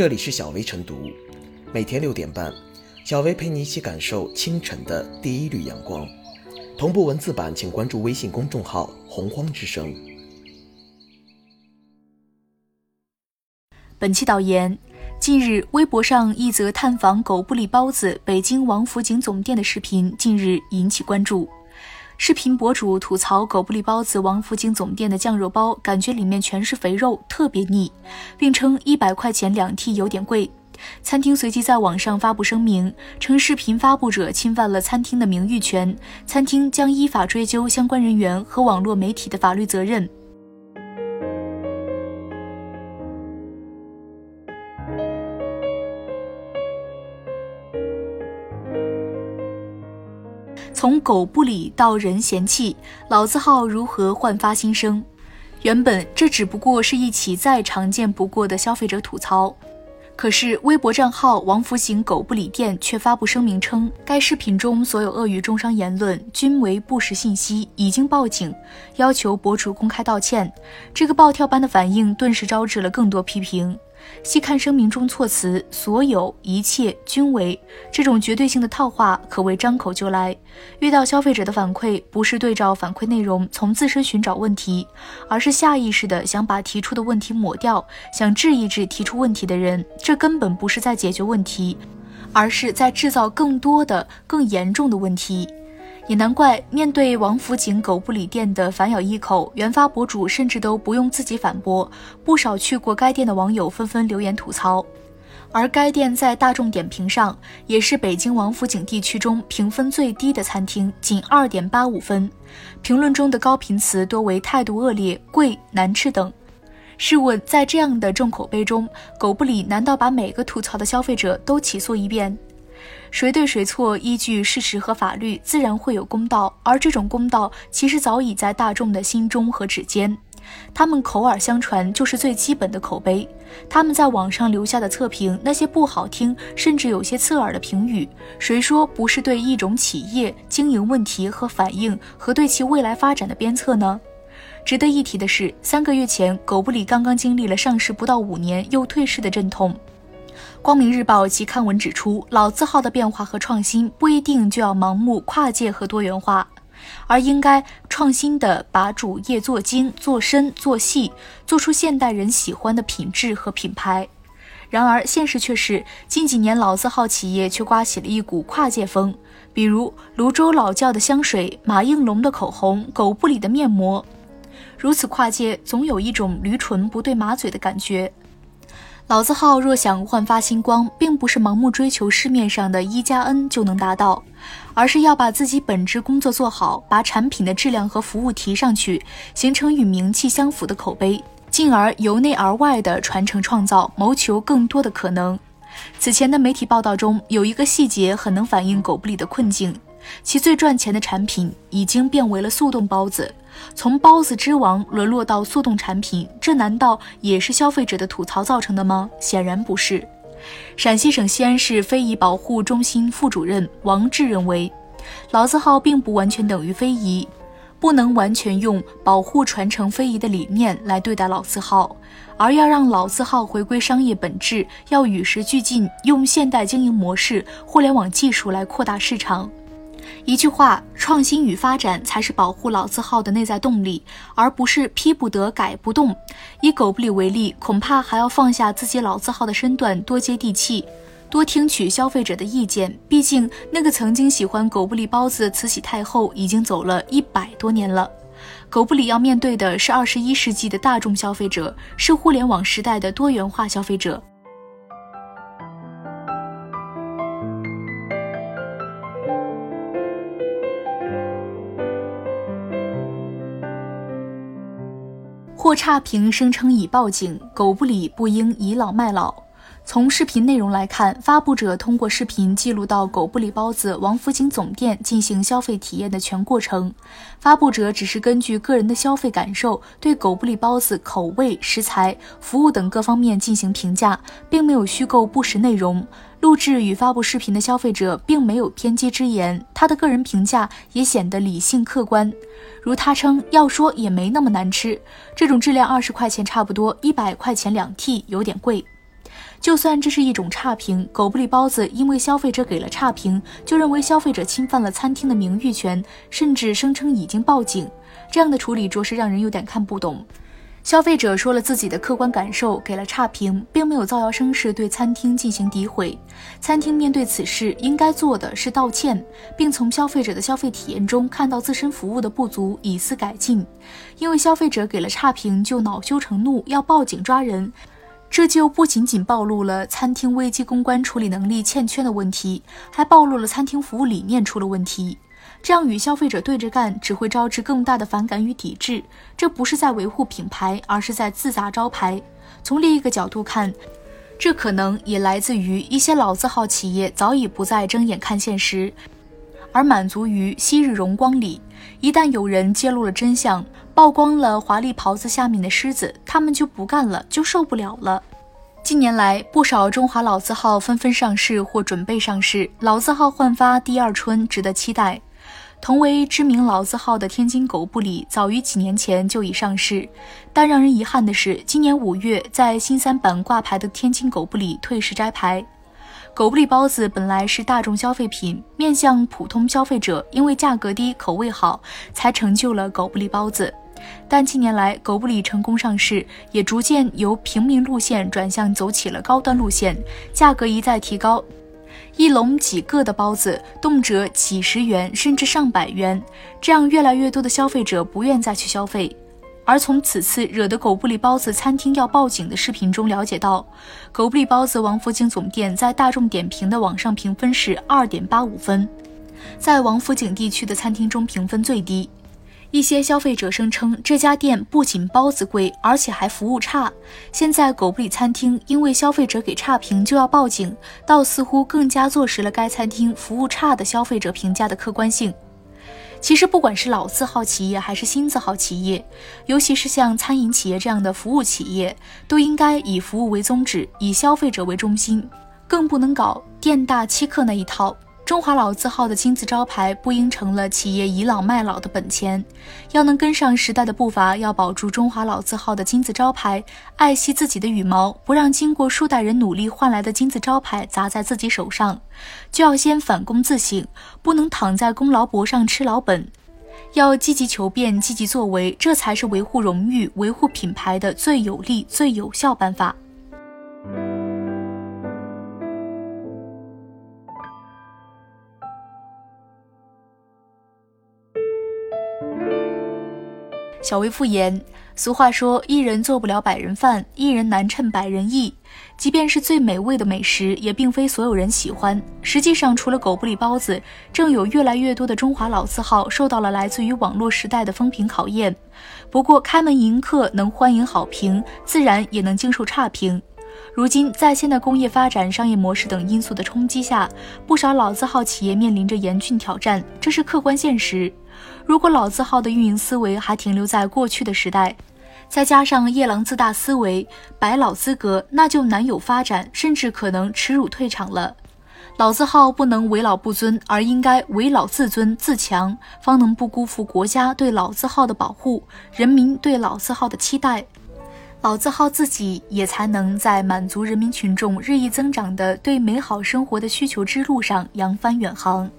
这里是小薇晨读，每天六点半，小薇陪你一起感受清晨的第一缕阳光。同步文字版，请关注微信公众号“洪荒之声”。本期导言：近日，微博上一则探访狗不理包子北京王府井总店的视频，近日引起关注。视频博主吐槽狗不理包子王府井总店的酱肉包，感觉里面全是肥肉，特别腻，并称一百块钱两屉有点贵。餐厅随即在网上发布声明，称视频发布者侵犯了餐厅的名誉权，餐厅将依法追究相关人员和网络媒体的法律责任。从狗不理到人嫌弃，老字号如何焕发新生？原本这只不过是一起再常见不过的消费者吐槽，可是微博账号“王府井狗不理店”却发布声明称，该视频中所有恶语中伤言论均为不实信息，已经报警，要求博主公开道歉。这个暴跳般的反应顿时招致了更多批评。细看声明中措辞，所有一切均为这种绝对性的套话，可谓张口就来。遇到消费者的反馈，不是对照反馈内容从自身寻找问题，而是下意识的想把提出的问题抹掉，想治一治提出问题的人。这根本不是在解决问题，而是在制造更多的、更严重的问题。也难怪，面对王府井狗不理店的反咬一口，原发博主甚至都不用自己反驳，不少去过该店的网友纷纷留言吐槽。而该店在大众点评上也是北京王府井地区中评分最低的餐厅，仅二点八五分。评论中的高频词多为态度恶劣、贵、难吃等。试问，在这样的重口碑中，狗不理难道把每个吐槽的消费者都起诉一遍？谁对谁错，依据事实和法律，自然会有公道。而这种公道，其实早已在大众的心中和指尖。他们口耳相传，就是最基本的口碑。他们在网上留下的测评，那些不好听，甚至有些刺耳的评语，谁说不是对一种企业经营问题和反应，和对其未来发展的鞭策呢？值得一提的是，三个月前，狗不理刚刚经历了上市不到五年又退市的阵痛。光明日报其刊文指出，老字号的变化和创新不一定就要盲目跨界和多元化，而应该创新的把主业做精、做深、做细，做出现代人喜欢的品质和品牌。然而，现实却是近几年老字号企业却刮起了一股跨界风，比如泸州老窖的香水、马应龙的口红、狗不理的面膜，如此跨界，总有一种驴唇不对马嘴的感觉。老字号若想焕发新光，并不是盲目追求市面上的一加 N 就能达到，而是要把自己本职工作做好，把产品的质量和服务提上去，形成与名气相符的口碑，进而由内而外的传承创造，谋求更多的可能。此前的媒体报道中有一个细节很能反映狗不理的困境。其最赚钱的产品已经变为了速冻包子，从包子之王沦落到速冻产品，这难道也是消费者的吐槽造成的吗？显然不是。陕西省西安市非遗保护中心副主任王志认为，老字号并不完全等于非遗，不能完全用保护传承非遗的理念来对待老字号，而要让老字号回归商业本质，要与时俱进，用现代经营模式、互联网技术来扩大市场。一句话，创新与发展才是保护老字号的内在动力，而不是批不得、改不动。以狗不理为例，恐怕还要放下自己老字号的身段，多接地气，多听取消费者的意见。毕竟，那个曾经喜欢狗不理包子的慈禧太后已经走了一百多年了。狗不理要面对的是二十一世纪的大众消费者，是互联网时代的多元化消费者。或差评声称已报警，狗不理不应倚老卖老。从视频内容来看，发布者通过视频记录到狗不理包子王府井总店进行消费体验的全过程。发布者只是根据个人的消费感受，对狗不理包子口味、食材、服务等各方面进行评价，并没有虚构不实内容。录制与发布视频的消费者并没有偏激之言，他的个人评价也显得理性客观。如他称，要说也没那么难吃，这种质量二十块钱差不多，一百块钱两屉有点贵。就算这是一种差评，狗不理包子因为消费者给了差评，就认为消费者侵犯了餐厅的名誉权，甚至声称已经报警，这样的处理着实让人有点看不懂。消费者说了自己的客观感受，给了差评，并没有造谣生事对餐厅进行诋毁。餐厅面对此事应该做的是道歉，并从消费者的消费体验中看到自身服务的不足，以思改进。因为消费者给了差评就恼羞成怒，要报警抓人，这就不仅仅暴露了餐厅危机公关处理能力欠缺的问题，还暴露了餐厅服务理念出了问题。这样与消费者对着干，只会招致更大的反感与抵制。这不是在维护品牌，而是在自砸招牌。从另一个角度看，这可能也来自于一些老字号企业早已不再睁眼看现实，而满足于昔日荣光里。一旦有人揭露了真相，曝光了华丽袍子下面的虱子，他们就不干了，就受不了了。近年来，不少中华老字号纷纷上市或准备上市，老字号焕发第二春，值得期待。同为知名老字号的天津狗不理，早于几年前就已上市，但让人遗憾的是，今年五月在新三板挂牌的天津狗不理退市摘牌。狗不理包子本来是大众消费品，面向普通消费者，因为价格低、口味好，才成就了狗不理包子。但近年来，狗不理成功上市，也逐渐由平民路线转向走起了高端路线，价格一再提高。一笼几个的包子，动辄几十元甚至上百元，这样越来越多的消费者不愿再去消费。而从此次惹得狗不理包子餐厅要报警的视频中了解到，狗不理包子王府井总店在大众点评的网上评分是二点八五分，在王府井地区的餐厅中评分最低。一些消费者声称，这家店不仅包子贵，而且还服务差。现在狗不理餐厅因为消费者给差评就要报警，倒似乎更加坐实了该餐厅服务差的消费者评价的客观性。其实，不管是老字号企业还是新字号企业，尤其是像餐饮企业这样的服务企业，都应该以服务为宗旨，以消费者为中心，更不能搞店大欺客那一套。中华老字号的金字招牌不应成了企业倚老卖老的本钱，要能跟上时代的步伐，要保住中华老字号的金字招牌，爱惜自己的羽毛，不让经过数代人努力换来的金字招牌砸在自己手上，就要先反躬自省，不能躺在功劳簿上吃老本，要积极求变，积极作为，这才是维护荣誉、维护品牌的最有力、最有效办法。小薇复言，俗话说：“一人做不了百人饭，一人难称百人意。”即便是最美味的美食，也并非所有人喜欢。实际上，除了狗不理包子，正有越来越多的中华老字号受到了来自于网络时代的风评考验。不过，开门迎客能欢迎好评，自然也能经受差评。如今，在现代工业发展、商业模式等因素的冲击下，不少老字号企业面临着严峻挑战，这是客观现实。如果老字号的运营思维还停留在过去的时代，再加上夜郎自大思维、百老资格，那就难有发展，甚至可能耻辱退场了。老字号不能为老不尊，而应该为老自尊自强，方能不辜负国家对老字号的保护，人民对老字号的期待。老字号自己也才能在满足人民群众日益增长的对美好生活的需求之路上扬帆远航。